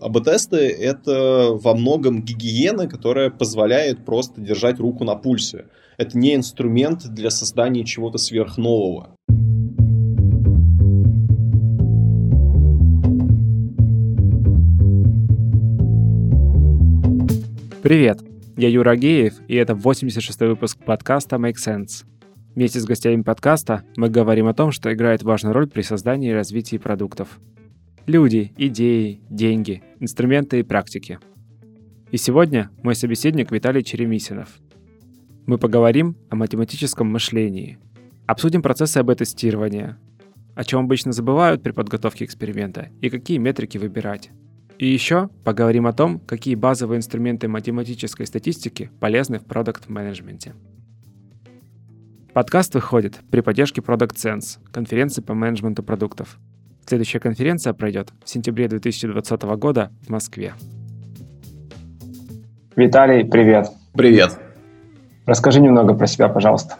АБ-тесты — это во многом гигиена, которая позволяет просто держать руку на пульсе. Это не инструмент для создания чего-то сверхнового. Привет, я Юра Агеев, и это 86-й выпуск подкаста Make Sense. Вместе с гостями подкаста мы говорим о том, что играет важную роль при создании и развитии продуктов — Люди, идеи, деньги, инструменты и практики. И сегодня мой собеседник Виталий Черемисинов. Мы поговорим о математическом мышлении, обсудим процессы АБ-тестирования, о чем обычно забывают при подготовке эксперимента и какие метрики выбирать. И еще поговорим о том, какие базовые инструменты математической статистики полезны в продукт-менеджменте. Подкаст выходит при поддержке Product Sense, конференции по менеджменту продуктов – Следующая конференция пройдет в сентябре 2020 года в Москве. Виталий, привет. Привет. Расскажи немного про себя, пожалуйста.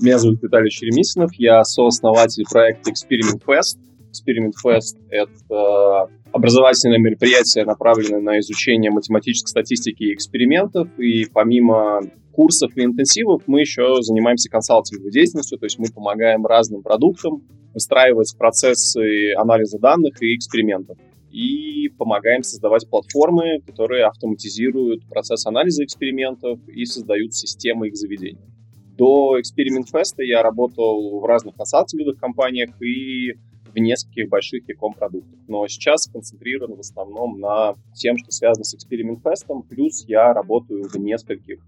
Меня зовут Виталий Черемисинов, я сооснователь проекта Experiment Fest. Experiment Fest — это образовательное мероприятие, направленное на изучение математической статистики и экспериментов. И помимо курсов и интенсивов мы еще занимаемся консалтинговой деятельностью, то есть мы помогаем разным продуктам выстраивать процессы анализа данных и экспериментов. И помогаем создавать платформы, которые автоматизируют процесс анализа экспериментов и создают системы их заведения. До Experiment Fest я работал в разных консалтинговых компаниях и в нескольких больших яком продуктах. Но сейчас концентрирован в основном на тем, что связано с Experiment Fest, плюс я работаю в нескольких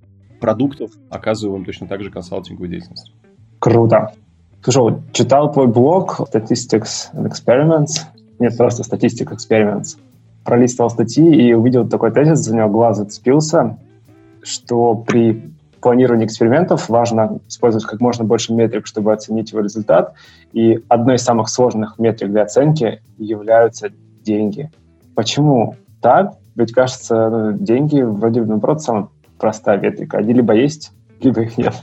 продуктов, оказываем точно так же консалтинговую деятельность. Круто. Слушай, читал твой блог Statistics and Experiments, нет, просто Statistics Experiments, пролистывал статьи и увидел такой тезис, за него глаз зацепился, что при планировании экспериментов важно использовать как можно больше метрик, чтобы оценить его результат. И одной из самых сложных метрик для оценки являются деньги. Почему так? Ведь кажется, ну, деньги вроде, наоборот, самая простая метрика. Они либо есть, либо их нет.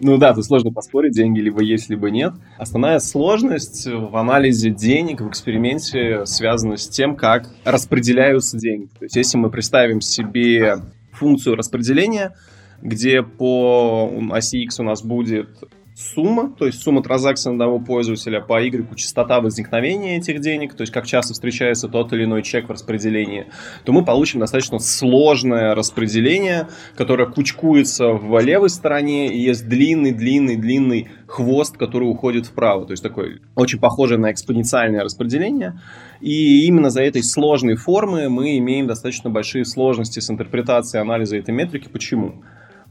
Ну да, тут сложно поспорить, деньги либо есть, либо нет. Основная сложность в анализе денег в эксперименте связана с тем, как распределяются деньги. То есть если мы представим себе функцию распределения, где по оси X у нас будет сумма, то есть сумма транзакций одного пользователя, по Y частота возникновения этих денег, то есть как часто встречается тот или иной чек в распределении, то мы получим достаточно сложное распределение, которое кучкуется в левой стороне, и есть длинный-длинный-длинный хвост, который уходит вправо, то есть такой очень похожее на экспоненциальное распределение. И именно за этой сложной формы мы имеем достаточно большие сложности с интерпретацией анализа этой метрики. Почему?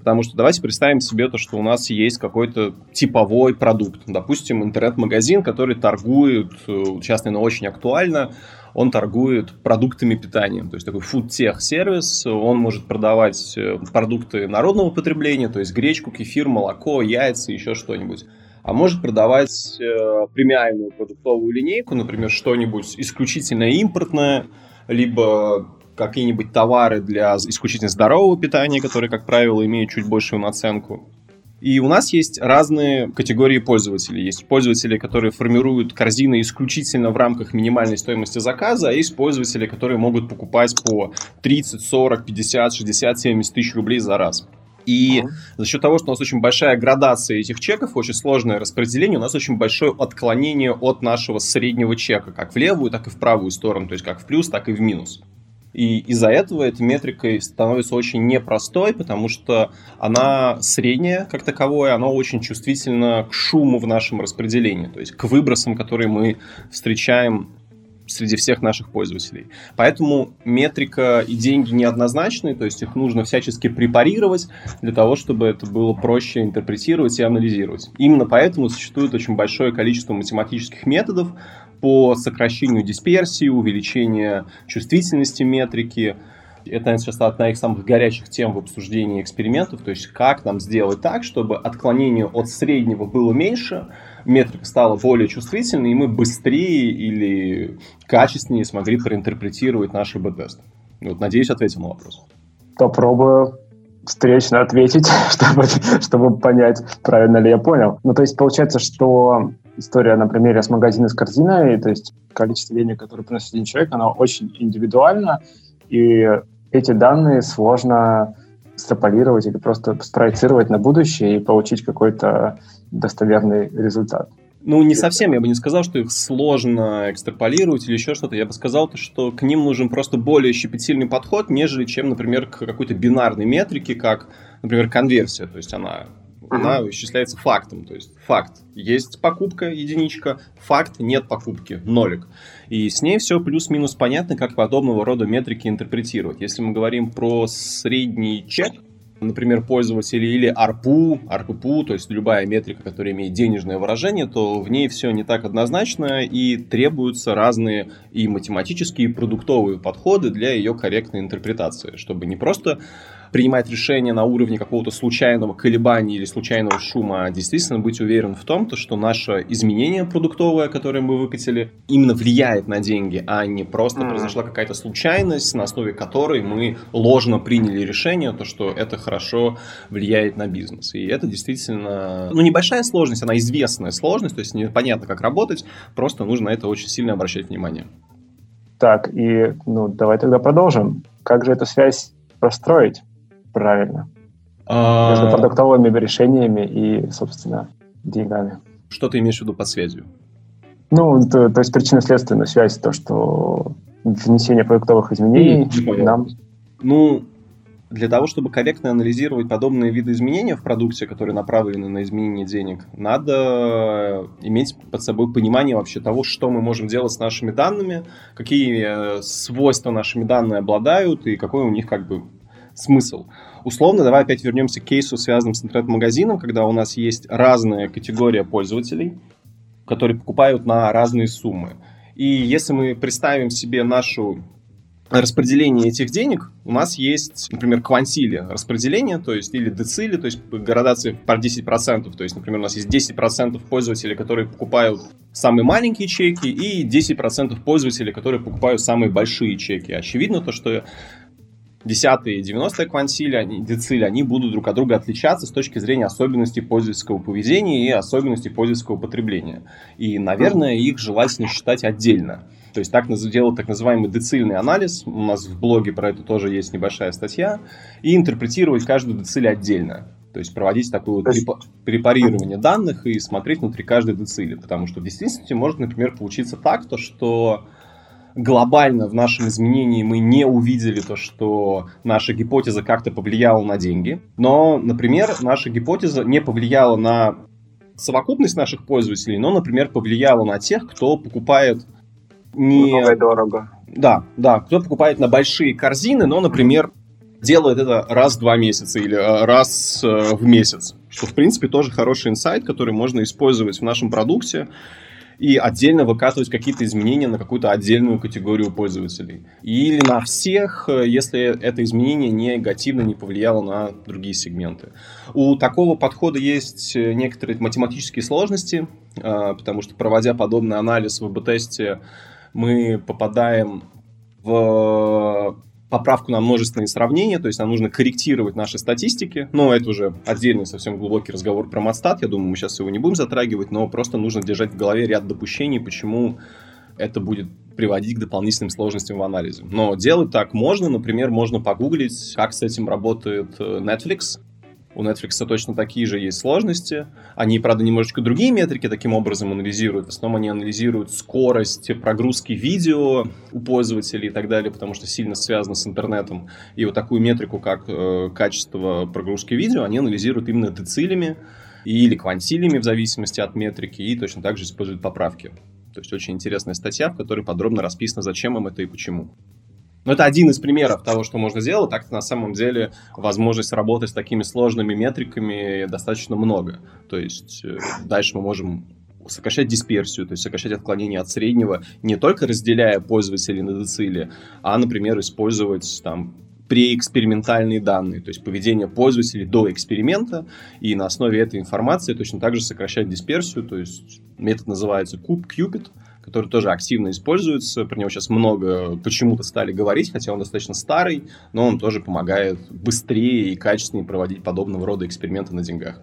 Потому что давайте представим себе то, что у нас есть какой-то типовой продукт. Допустим, интернет-магазин, который торгует, э, сейчас, наверное, очень актуально, он торгует продуктами питания. То есть такой food-тех сервис. Он может продавать э, продукты народного потребления, то есть гречку, кефир, молоко, яйца, еще что-нибудь а может продавать э, премиальную продуктовую линейку, например, что-нибудь исключительно импортное, либо какие-нибудь товары для исключительно здорового питания, которые, как правило, имеют чуть большую наценку. И у нас есть разные категории пользователей. Есть пользователи, которые формируют корзины исключительно в рамках минимальной стоимости заказа, а есть пользователи, которые могут покупать по 30, 40, 50, 60, 70 тысяч рублей за раз. И uh-huh. за счет того, что у нас очень большая градация этих чеков, очень сложное распределение, у нас очень большое отклонение от нашего среднего чека, как в левую, так и в правую сторону, то есть как в плюс, так и в минус. И из-за этого эта метрика становится очень непростой, потому что она средняя как таковое, она очень чувствительна к шуму в нашем распределении, то есть к выбросам, которые мы встречаем среди всех наших пользователей. Поэтому метрика и деньги неоднозначны, то есть их нужно всячески препарировать для того, чтобы это было проще интерпретировать и анализировать. Именно поэтому существует очень большое количество математических методов, по сокращению дисперсии, увеличению чувствительности метрики. Это сейчас одна из самых горячих тем в обсуждении экспериментов, то есть как нам сделать так, чтобы отклонение от среднего было меньше, метрика стала более чувствительной, и мы быстрее или качественнее смогли проинтерпретировать наши б-тест. Вот, надеюсь, ответил на вопрос. Попробую встречно ответить, чтобы, чтобы понять, правильно ли я понял. Ну, то есть получается, что история на примере с магазина с корзиной, то есть количество денег, которое приносит один человек, оно очень индивидуально, и эти данные сложно экстраполировать или просто спроецировать на будущее и получить какой-то достоверный результат. Ну, не совсем, я бы не сказал, что их сложно экстраполировать или еще что-то. Я бы сказал, что к ним нужен просто более щепетильный подход, нежели чем, например, к какой-то бинарной метрике, как, например, конверсия. То есть она она исчисляется фактом. То есть факт. Есть покупка, единичка, факт, нет покупки, нолик. И с ней все плюс-минус понятно, как подобного рода метрики интерпретировать. Если мы говорим про средний чек, например, пользователи или ARPU, ARPU, то есть любая метрика, которая имеет денежное выражение, то в ней все не так однозначно и требуются разные и математические, и продуктовые подходы для ее корректной интерпретации, чтобы не просто принимать решение на уровне какого-то случайного колебания или случайного шума, а действительно быть уверен в том, то, что наше изменение продуктовое, которое мы выкатили, именно влияет на деньги, а не просто mm. произошла какая-то случайность, на основе которой мы ложно приняли решение, то, что это хорошо влияет на бизнес. И это действительно, ну, небольшая сложность, она известная сложность, то есть непонятно, как работать, просто нужно на это очень сильно обращать внимание. Так, и ну, давай тогда продолжим. Как же эту связь простроить? Правильно. А... Между продуктовыми решениями и, собственно, деньгами. Что ты имеешь в виду под связью? Ну, то, то есть причинно-следственная связь, то, что внесение продуктовых изменений mm, нам... Ну, для того, чтобы корректно анализировать подобные виды изменений в продукте, которые направлены на изменение денег, надо иметь под собой понимание вообще того, что мы можем делать с нашими данными, какие э, свойства нашими данными обладают и какой у них как бы смысл. Условно, давай опять вернемся к кейсу, связанным с интернет-магазином, когда у нас есть разная категория пользователей, которые покупают на разные суммы. И если мы представим себе нашу распределение этих денег, у нас есть, например, квантили распределения, то есть, или децили, то есть градации по 10%. То есть, например, у нас есть 10% пользователей, которые покупают самые маленькие чеки, и 10% пользователей, которые покупают самые большие чеки. Очевидно то, что 10 и 90 квантили, они, децили, они будут друг от друга отличаться с точки зрения особенностей пользовательского поведения и особенностей пользовательского потребления. И, наверное, их желательно считать отдельно. То есть так делать так называемый децильный анализ, у нас в блоге про это тоже есть небольшая статья, и интерпретировать каждую дециль отдельно. То есть проводить такое вот препарирование данных и смотреть внутри каждой децили. Потому что в действительности может, например, получиться так, то, что глобально в нашем изменении мы не увидели то, что наша гипотеза как-то повлияла на деньги. Но, например, наша гипотеза не повлияла на совокупность наших пользователей, но, например, повлияла на тех, кто покупает не... Много дорого. Да, да, кто покупает на большие корзины, но, например, делает это раз в два месяца или э, раз э, в месяц. Что, в принципе, тоже хороший инсайт, который можно использовать в нашем продукте и отдельно выкатывать какие-то изменения на какую-то отдельную категорию пользователей. Или на всех, если это изменение негативно не повлияло на другие сегменты. У такого подхода есть некоторые математические сложности, а, потому что проводя подобный анализ в АБ-тесте, мы попадаем в поправку на множественные сравнения, то есть нам нужно корректировать наши статистики, но это уже отдельный совсем глубокий разговор про матстат, я думаю, мы сейчас его не будем затрагивать, но просто нужно держать в голове ряд допущений, почему это будет приводить к дополнительным сложностям в анализе. Но делать так можно, например, можно погуглить, как с этим работает э, Netflix, у Netflix точно такие же есть сложности. Они, правда, немножечко другие метрики таким образом анализируют. В основном они анализируют скорость прогрузки видео у пользователей и так далее, потому что сильно связано с интернетом. И вот такую метрику, как э, качество прогрузки видео, они анализируют именно децилями или квантилями в зависимости от метрики, и точно так же используют поправки. То есть очень интересная статья, в которой подробно расписано, зачем им это и почему. Но это один из примеров того, что можно сделать. Так на самом деле возможность работать с такими сложными метриками достаточно много. То есть э, дальше мы можем сокращать дисперсию, то есть сокращать отклонение от среднего, не только разделяя пользователей на децили, а, например, использовать там преэкспериментальные данные, то есть поведение пользователей до эксперимента, и на основе этой информации точно так же сокращать дисперсию, то есть метод называется Cube-Cupid, который тоже активно используется. Про него сейчас много почему-то стали говорить, хотя он достаточно старый, но он тоже помогает быстрее и качественнее проводить подобного рода эксперименты на деньгах.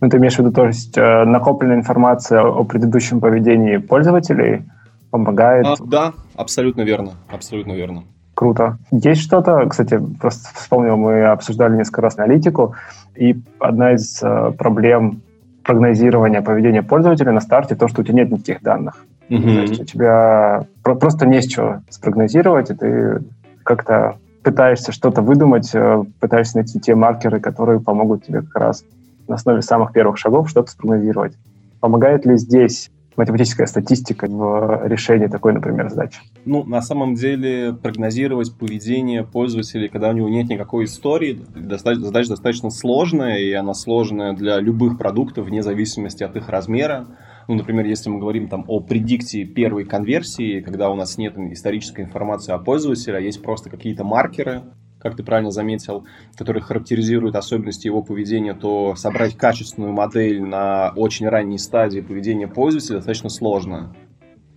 Ну, ты имеешь в виду, то есть э, накопленная информация о предыдущем поведении пользователей помогает? А, да, абсолютно верно, абсолютно верно. Круто. Есть что-то, кстати, просто вспомнил, мы обсуждали несколько раз аналитику, и одна из э, проблем прогнозирования поведения пользователя на старте то, что у тебя нет никаких данных. Mm-hmm. То есть у тебя просто не с чего спрогнозировать, и ты как-то пытаешься что-то выдумать, э, пытаешься найти те маркеры, которые помогут тебе как раз на основе самых первых шагов что-то спрогнозировать. Помогает ли здесь математическая статистика в решении такой, например, задачи? Ну, на самом деле, прогнозировать поведение пользователей, когда у него нет никакой истории, задача достаточно сложная, и она сложная для любых продуктов, вне зависимости от их размера. Ну, например, если мы говорим там о предикции первой конверсии, когда у нас нет исторической информации о пользователе, а есть просто какие-то маркеры, как ты правильно заметил, которые характеризуют особенности его поведения, то собрать качественную модель на очень ранней стадии поведения пользователя достаточно сложно.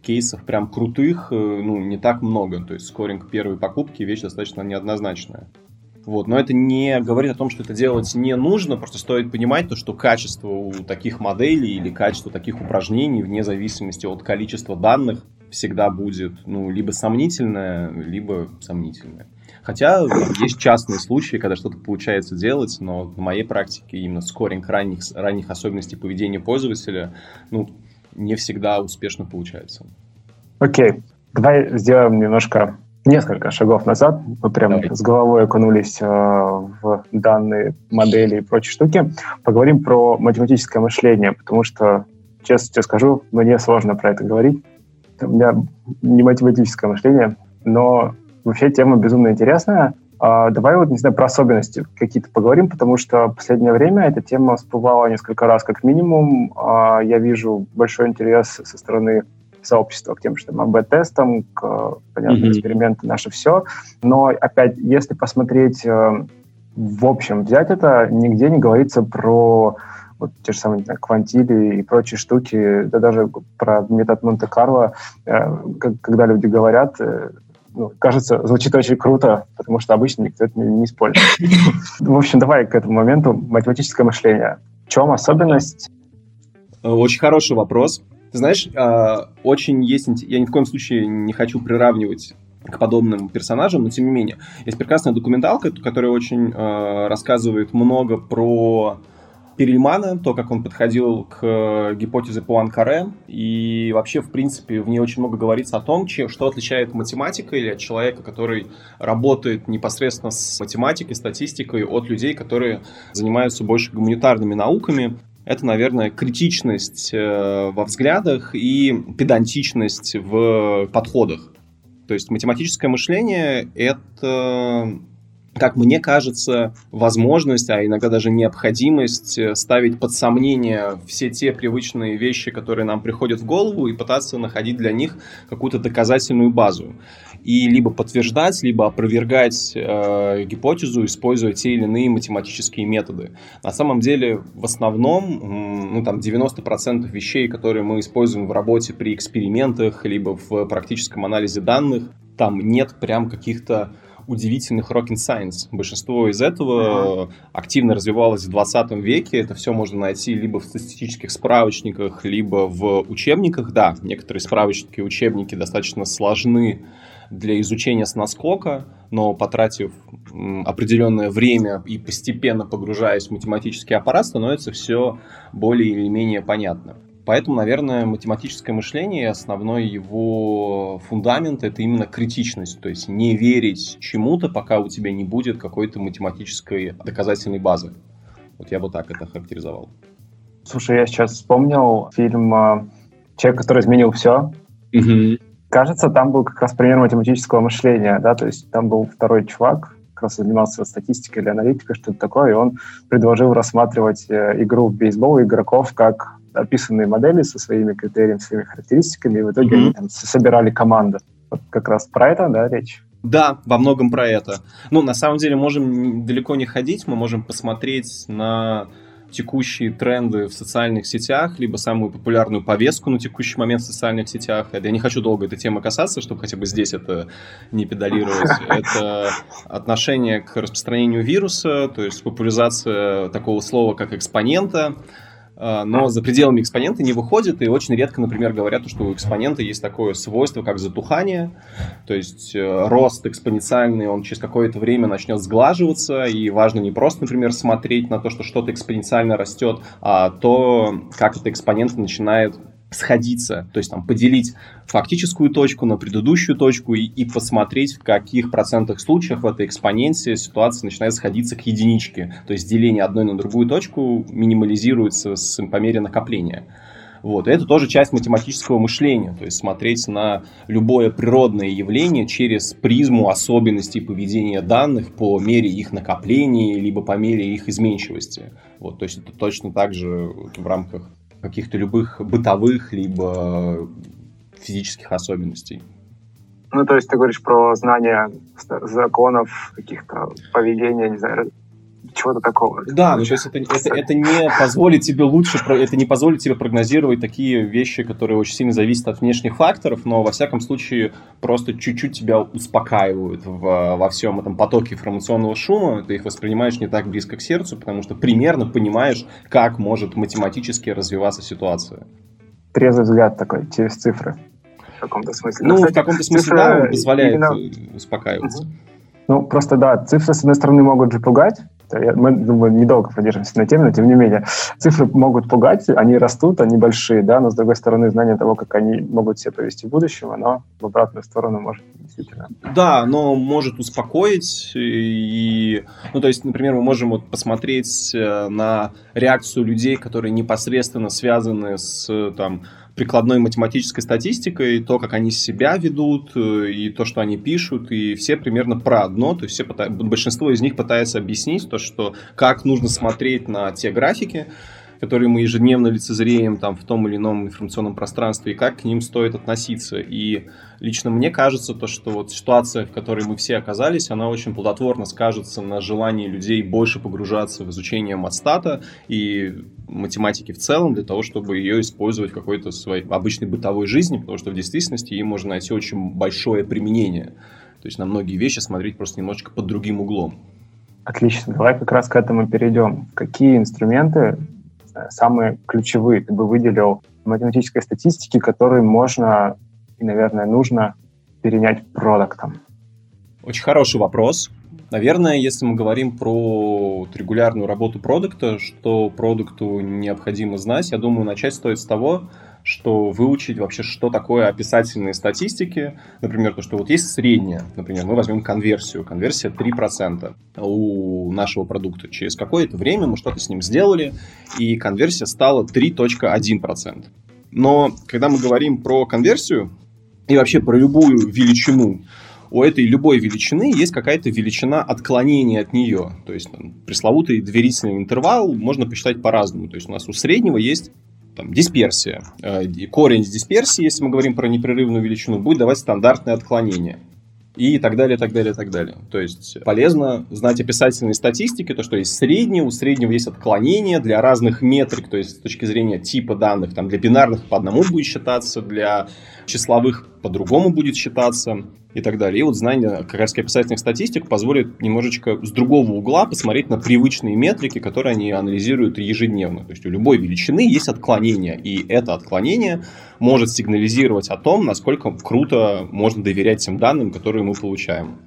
Кейсов прям крутых, э, ну, не так много. То есть скоринг первой покупки вещь достаточно неоднозначная. Вот. Но это не говорит о том, что это делать не нужно, просто стоит понимать то, что качество у таких моделей или качество таких упражнений, вне зависимости от количества данных, всегда будет ну, либо сомнительное, либо сомнительное. Хотя есть частные случаи, когда что-то получается делать, но в моей практике именно скоринг ранних, ранних особенностей поведения пользователя ну, не всегда успешно получается. Окей, okay. давай сделаем немножко несколько шагов назад. Мы прям Давай. с головой окунулись э, в данные модели и прочие штуки. Поговорим про математическое мышление, потому что, честно тебе скажу, мне сложно про это говорить. У меня не математическое мышление, но Вообще тема безумно интересная. А, давай вот, не знаю, про особенности какие-то поговорим, потому что в последнее время эта тема всплывала несколько раз как минимум. А, я вижу большой интерес со стороны сообщества к тем, что АБ-тестам, к, понятно, mm-hmm. эксперименты, наше все. Но, опять, если посмотреть э, в общем, взять это, нигде не говорится про вот те же самые, знаю, квантили и прочие штуки, да даже про метод Монте-Карло, э, когда люди говорят, э, ну, кажется, звучит очень круто, потому что обычно никто это не, не использует. В общем, давай к этому моменту математическое мышление. В чем особенность? Очень хороший вопрос. Ты знаешь, а, очень есть... Я ни в коем случае не хочу приравнивать к подобным персонажам, но тем не менее. Есть прекрасная документалка, которая очень а, рассказывает много про Перельмана, то, как он подходил к э, гипотезе Пуанкаре, и вообще, в принципе, в ней очень много говорится о том, чем, что отличает математика или от человека, который работает непосредственно с математикой, статистикой, от людей, которые занимаются больше гуманитарными науками. Это, наверное, критичность э, во взглядах и педантичность в подходах. То есть математическое мышление — это как мне кажется, возможность, а иногда даже необходимость э, ставить под сомнение все те привычные вещи, которые нам приходят в голову, и пытаться находить для них какую-то доказательную базу. И либо подтверждать, либо опровергать э, гипотезу, используя те или иные математические методы. На самом деле, в основном, ну, там 90% вещей, которые мы используем в работе при экспериментах, либо в практическом анализе данных, там нет прям каких-то удивительных rocket science. Большинство из этого uh-huh. активно развивалось в 20 веке. Это все можно найти либо в статистических справочниках, либо в учебниках. Да, некоторые справочники и учебники достаточно сложны для изучения с наскока, но потратив определенное время и постепенно погружаясь в математический аппарат, становится все более или менее понятно. Поэтому, наверное, математическое мышление, основной его фундамент — это именно критичность, то есть не верить чему-то, пока у тебя не будет какой-то математической доказательной базы. Вот я бы так это характеризовал. Слушай, я сейчас вспомнил фильм а, «Человек, который изменил все». Угу. Кажется, там был как раз пример математического мышления, да, то есть там был второй чувак, как раз занимался статистикой или аналитикой, что-то такое, и он предложил рассматривать э, игру в бейсбол игроков как описанные модели со своими критериями, своими характеристиками, и в итоге mm-hmm. они там собирали команду. Вот как раз про это, да, речь? Да, во многом про это. Ну, на самом деле, можем далеко не ходить, мы можем посмотреть на текущие тренды в социальных сетях, либо самую популярную повестку на текущий момент в социальных сетях. Я не хочу долго этой темы касаться, чтобы хотя бы здесь это не педалировать. Это отношение к распространению вируса, то есть популяризация такого слова, как экспонента, но за пределами экспонента не выходит, и очень редко, например, говорят, что у экспонента есть такое свойство, как затухание, то есть э, рост экспоненциальный, он через какое-то время начнет сглаживаться, и важно не просто, например, смотреть на то, что что-то экспоненциально растет, а то, как это экспонент начинает сходиться, то есть там поделить фактическую точку на предыдущую точку и, и посмотреть, в каких процентах случаев в этой экспоненте ситуация начинает сходиться к единичке. То есть деление одной на другую точку минимализируется с, по мере накопления. Вот. И это тоже часть математического мышления, то есть смотреть на любое природное явление через призму особенностей поведения данных по мере их накопления, либо по мере их изменчивости. Вот. То есть это точно так же в рамках каких-то любых бытовых либо физических особенностей. Ну, то есть ты говоришь про знание законов, каких-то поведения, не знаю, чего-то такого. Да, ну то есть это, это, это не позволит тебе лучше, это не позволит тебе прогнозировать такие вещи, которые очень сильно зависят от внешних факторов, но во всяком случае просто чуть-чуть тебя успокаивают в, во всем этом потоке информационного шума, ты их воспринимаешь не так близко к сердцу, потому что примерно понимаешь, как может математически развиваться ситуация. Трезвый взгляд такой, через цифры. В каком-то смысле. Ну, Кстати, в каком-то смысле, да, он позволяет именно... успокаиваться. Ну, просто да, цифры, с одной стороны, могут же пугать, мы, думаю, недолго продержимся на теме, но тем не менее. Цифры могут пугать, они растут, они большие, да, но с другой стороны, знание того, как они могут себя повести в будущем, оно в обратную сторону может действительно. Да, оно может успокоить и, ну, то есть, например, мы можем вот посмотреть э, на реакцию людей, которые непосредственно связаны с, там, прикладной математической статистикой, то, как они себя ведут, э, и то, что они пишут, и все примерно про одно, то есть все пыта... большинство из них пытается объяснить то, что как нужно смотреть на те графики, которые мы ежедневно лицезреем там в том или ином информационном пространстве, и как к ним стоит относиться. И лично мне кажется, то, что вот ситуация, в которой мы все оказались, она очень плодотворно скажется на желании людей больше погружаться в изучение матстата и математики в целом, для того, чтобы ее использовать в какой-то своей обычной бытовой жизни, потому что в действительности ей можно найти очень большое применение. То есть на многие вещи смотреть просто немножечко под другим углом. Отлично. Давай как раз к этому перейдем. Какие инструменты самые ключевые ты бы выделил математической статистики, которые можно и, наверное, нужно перенять продуктом? Очень хороший вопрос. Наверное, если мы говорим про регулярную работу продукта, что продукту необходимо знать, я думаю, начать стоит с того, что выучить вообще, что такое описательные статистики. Например, то, что вот есть средняя, например, мы возьмем конверсию. Конверсия 3% у нашего продукта. Через какое-то время мы что-то с ним сделали, и конверсия стала 3.1%. Но когда мы говорим про конверсию и вообще про любую величину, у этой любой величины есть какая-то величина отклонения от нее. То есть там, пресловутый доверительный интервал можно посчитать по-разному. То есть у нас у среднего есть там, дисперсия. Э, корень дисперсии, если мы говорим про непрерывную величину, будет давать стандартное отклонение. И так далее, так далее, так далее. То есть полезно знать описательные статистики, то, что есть среднее, у среднего есть отклонение для разных метрик, то есть с точки зрения типа данных, там для бинарных по одному будет считаться, для числовых по-другому будет считаться и так далее. И вот знание как раз описательных статистик позволит немножечко с другого угла посмотреть на привычные метрики, которые они анализируют ежедневно. То есть у любой величины есть отклонение, и это отклонение может сигнализировать о том, насколько круто можно доверять тем данным, которые мы получаем.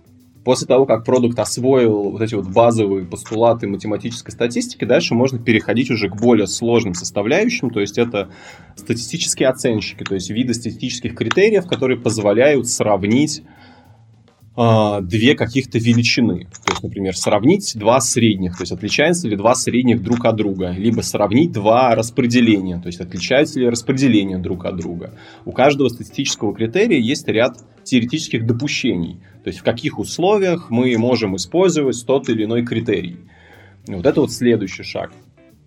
После того, как продукт освоил вот эти вот базовые постулаты математической статистики, дальше можно переходить уже к более сложным составляющим, то есть это статистические оценщики, то есть виды статистических критериев, которые позволяют сравнить две каких-то величины. То есть, например, сравнить два средних, то есть отличаются ли два средних друг от друга, либо сравнить два распределения, то есть отличаются ли распределения друг от друга. У каждого статистического критерия есть ряд теоретических допущений, то есть в каких условиях мы можем использовать тот или иной критерий. Вот это вот следующий шаг.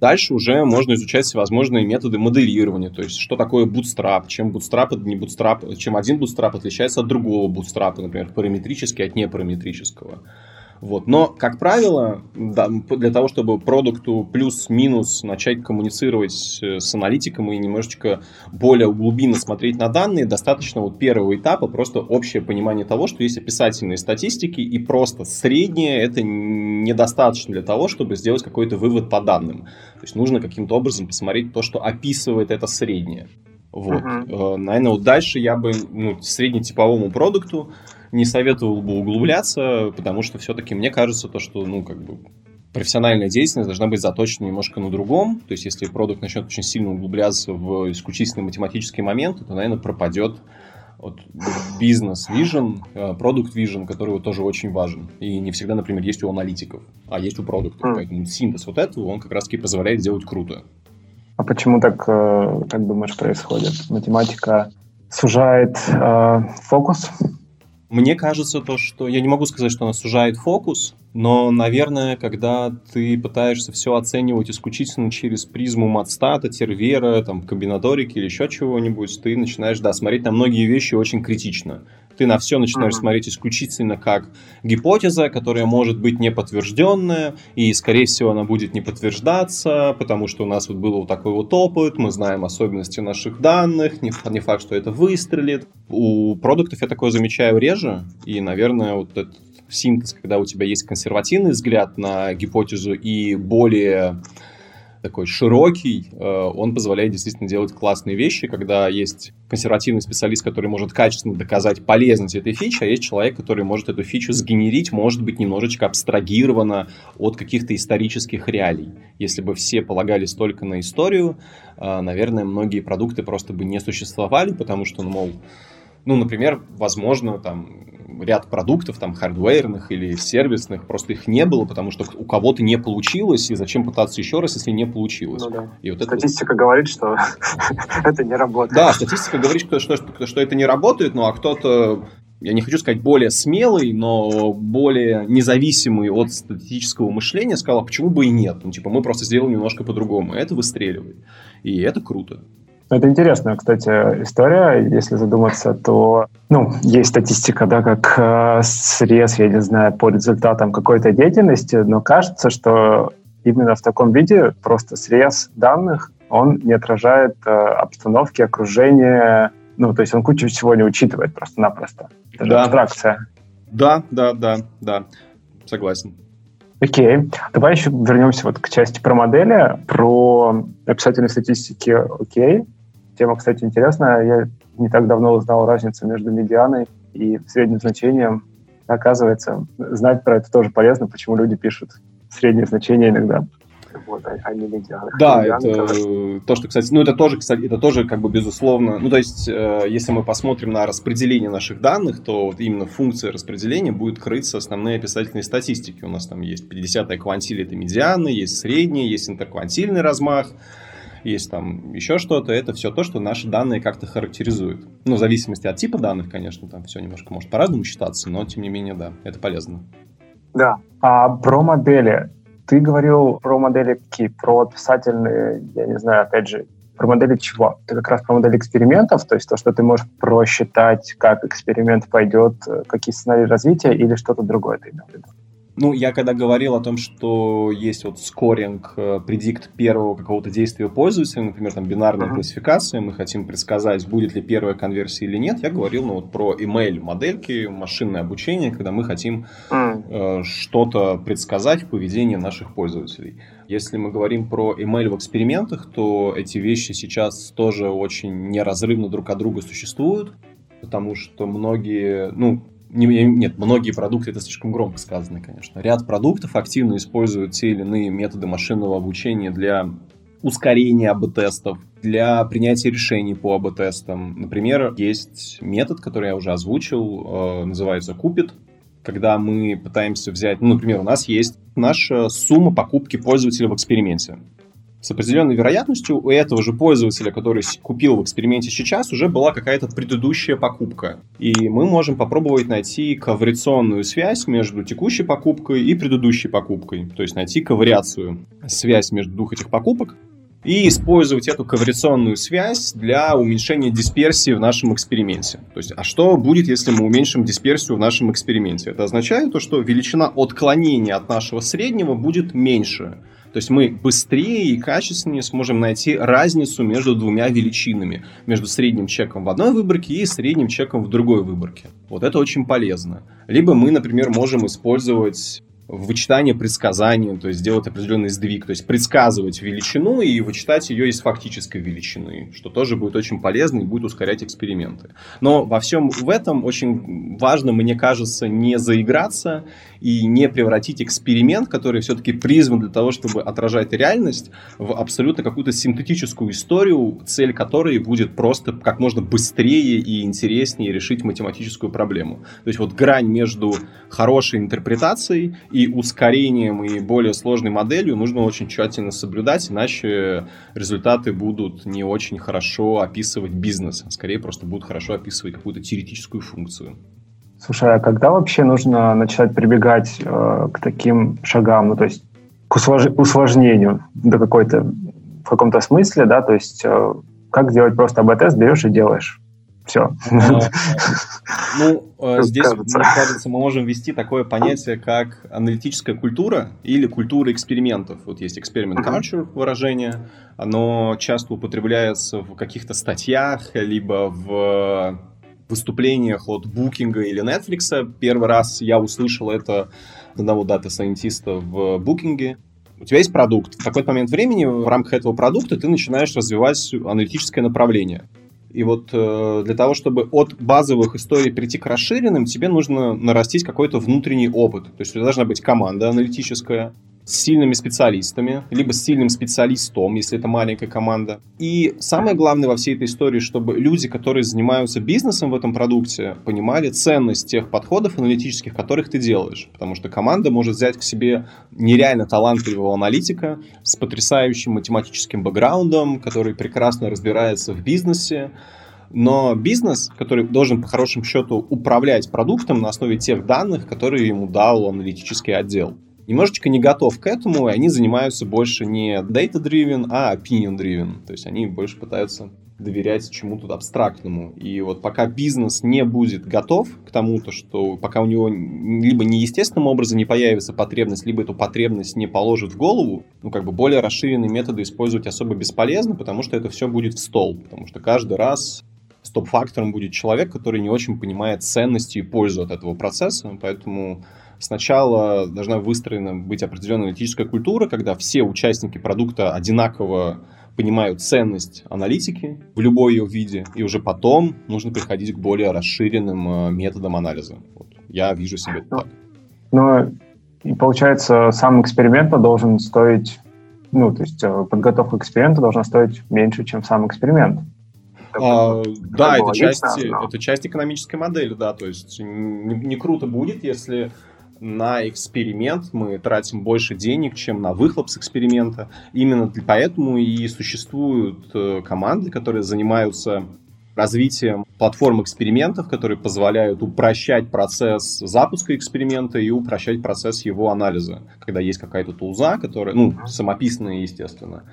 Дальше уже можно изучать всевозможные методы моделирования, то есть что такое bootstrap, чем bootstrap не bootstrap, чем один bootstrap отличается от другого bootstrap, например, параметрический от непараметрического. Вот. Но, как правило, да, для того, чтобы продукту плюс-минус начать коммуницировать э, с аналитиком и немножечко более глубинно смотреть на данные, достаточно вот первого этапа просто общее понимание того, что есть описательные статистики, и просто среднее это недостаточно для того, чтобы сделать какой-то вывод по данным. То есть нужно каким-то образом посмотреть то, что описывает это среднее. Вот. Uh-huh. Наверное, вот дальше я бы ну, среднетиповому продукту не советовал бы углубляться, потому что все-таки мне кажется то, что, ну, как бы, профессиональная деятельность должна быть заточена немножко на другом. То есть, если продукт начнет очень сильно углубляться в исключительно математические моменты, то, наверное, пропадет вот бизнес-вижен, продукт-вижен, который тоже очень важен. И не всегда, например, есть у аналитиков, а есть у продуктов. Mm. Поэтому синтез вот этого, он как раз-таки позволяет сделать круто. А почему так, э, как думаешь, происходит? Математика сужает э, фокус? Мне кажется то, что я не могу сказать, что она сужает фокус, но, наверное, когда ты пытаешься все оценивать исключительно через призму матстата, тервера, там, комбинаторики или еще чего-нибудь, ты начинаешь, да, смотреть на многие вещи очень критично. Ты на все начинаешь mm-hmm. смотреть исключительно как гипотеза, которая может быть не подтвержденная, и, скорее всего, она будет не подтверждаться, потому что у нас вот был вот такой вот опыт, мы знаем особенности наших данных, не, не факт, что это выстрелит. У продуктов я такое замечаю реже, и, наверное, вот этот синтез, когда у тебя есть консервативный взгляд на гипотезу и более такой широкий, э, он позволяет действительно делать классные вещи, когда есть консервативный специалист, который может качественно доказать полезность этой фичи, а есть человек, который может эту фичу сгенерить, может быть, немножечко абстрагированно от каких-то исторических реалий. Если бы все полагались только на историю, э, наверное, многие продукты просто бы не существовали, потому что, ну, мол, ну, например, возможно, там ряд продуктов, там, хардвейерных или сервисных, просто их не было, потому что у кого-то не получилось, и зачем пытаться еще раз, если не получилось. Ну, да. и вот статистика это... говорит, что это не работает. Да, статистика говорит, что, что, что это не работает, ну, а кто-то я не хочу сказать более смелый, но более независимый от статистического мышления сказал, а почему бы и нет? Ну, типа, мы просто сделаем немножко по-другому. Это выстреливает. И это круто. Ну, это интересная, кстати, история. Если задуматься, то ну, есть статистика, да, как э, срез, я не знаю, по результатам какой-то деятельности, но кажется, что именно в таком виде просто срез данных, он не отражает э, обстановки, окружения, ну, то есть он кучу всего не учитывает просто-напросто. Это да. абстракция. Да, да, да, да, согласен. Окей. Давай еще вернемся вот к части про модели, про описательные статистики. Окей. Тема, кстати, интересная. Я не так давно узнал разницу между медианой и средним значением. Оказывается, знать про это тоже полезно, почему люди пишут среднее значение иногда. Вот, а, а не медианы. Да, медианы, это кажется. то, что, кстати, ну это тоже, кстати, это тоже как бы безусловно, ну то есть, э, если мы посмотрим на распределение наших данных, то вот именно функция распределения будет крыться основные описательные статистики. У нас там есть 50-я квантиль, это медианы, есть средние, есть интерквантильный размах, есть там еще что-то, это все то, что наши данные как-то характеризуют. Ну, в зависимости от типа данных, конечно, там все немножко может по-разному считаться, но тем не менее, да, это полезно. Да. А про модели. Ты говорил про модели какие? Про описательные, я не знаю, опять же, про модели чего? Ты как раз про модели экспериментов, то есть то, что ты можешь просчитать, как эксперимент пойдет, э, какие сценарии развития или что-то другое ты имел в виду? Ну, я когда говорил о том, что есть вот скоринг, э, предикт первого какого-то действия пользователя, например, там бинарная uh-huh. классификация, мы хотим предсказать, будет ли первая конверсия или нет, я говорил ну, вот про email модельки, машинное обучение, когда мы хотим uh-huh. э, что-то предсказать в поведении наших пользователей. Если мы говорим про email в экспериментах, то эти вещи сейчас тоже очень неразрывно друг от друга существуют, потому что многие, ну, нет, многие продукты, это слишком громко сказано, конечно. Ряд продуктов активно используют те или иные методы машинного обучения для ускорения АБ-тестов, для принятия решений по АБ-тестам. Например, есть метод, который я уже озвучил, э, называется Купит, когда мы пытаемся взять, ну, например, у нас есть наша сумма покупки пользователя в эксперименте с определенной вероятностью у этого же пользователя, который купил в эксперименте сейчас, уже была какая-то предыдущая покупка. И мы можем попробовать найти ковариационную связь между текущей покупкой и предыдущей покупкой. То есть найти ковариацию, связь между двух этих покупок и использовать эту корреляционную связь для уменьшения дисперсии в нашем эксперименте. То есть, а что будет, если мы уменьшим дисперсию в нашем эксперименте? Это означает то, что величина отклонения от нашего среднего будет меньше. То есть мы быстрее и качественнее сможем найти разницу между двумя величинами. Между средним чеком в одной выборке и средним чеком в другой выборке. Вот это очень полезно. Либо мы, например, можем использовать вычитание предсказания, то есть сделать определенный сдвиг, то есть предсказывать величину и вычитать ее из фактической величины, что тоже будет очень полезно и будет ускорять эксперименты. Но во всем в этом очень важно, мне кажется, не заиграться и не превратить эксперимент, который все-таки призван для того, чтобы отражать реальность, в абсолютно какую-то синтетическую историю, цель которой будет просто как можно быстрее и интереснее решить математическую проблему. То есть вот грань между хорошей интерпретацией и ускорением и более сложной моделью нужно очень тщательно соблюдать, иначе результаты будут не очень хорошо описывать бизнес, а скорее просто будут хорошо описывать какую-то теоретическую функцию. Слушай, а когда вообще нужно начать прибегать э, к таким шагам, ну то есть к услож... усложнению до какой-то в каком-то смысле, да, то есть э, как делать просто АБ-тест, берешь и делаешь. Все. А, ну, э, здесь, кажется. мне кажется, мы можем ввести такое понятие, как аналитическая культура или культура экспериментов. Вот есть experiment culture выражение, оно часто употребляется в каких-то статьях, либо в выступлениях от Booking а или Netflix. Первый раз я услышал это от одного дата-сайентиста в Booking е. У тебя есть продукт. В какой-то момент времени в рамках этого продукта ты начинаешь развивать аналитическое направление. И вот э, для того, чтобы от базовых историй перейти к расширенным, тебе нужно нарастить какой-то внутренний опыт. То есть у тебя должна быть команда аналитическая, с сильными специалистами, либо с сильным специалистом, если это маленькая команда. И самое главное во всей этой истории, чтобы люди, которые занимаются бизнесом в этом продукте, понимали ценность тех подходов аналитических, которых ты делаешь. Потому что команда может взять к себе нереально талантливого аналитика с потрясающим математическим бэкграундом, который прекрасно разбирается в бизнесе, но бизнес, который должен по хорошему счету управлять продуктом на основе тех данных, которые ему дал аналитический отдел немножечко не готов к этому, и они занимаются больше не data-driven, а opinion-driven. То есть они больше пытаются доверять чему-то абстрактному. И вот пока бизнес не будет готов к тому-то, что пока у него либо неестественным образом не появится потребность, либо эту потребность не положит в голову, ну, как бы более расширенные методы использовать особо бесполезно, потому что это все будет в стол. Потому что каждый раз стоп-фактором будет человек, который не очень понимает ценности и пользу от этого процесса, поэтому сначала должна выстроена быть определенная аналитическая культура, когда все участники продукта одинаково понимают ценность аналитики в любой ее виде, и уже потом нужно приходить к более расширенным э, методам анализа. Вот. Я вижу себе это так. Ну, и получается, сам эксперимент должен стоить, ну, то есть э, подготовка к эксперименту должна стоить меньше, чем сам эксперимент. А, да, это часть, но... это часть экономической модели, да, то есть не, не круто будет, если на эксперимент мы тратим больше денег, чем на выхлоп с эксперимента. Именно поэтому и существуют э, команды, которые занимаются развитием платформ экспериментов, которые позволяют упрощать процесс запуска эксперимента и упрощать процесс его анализа. Когда есть какая-то тулза, которая, ну, самописная, естественно,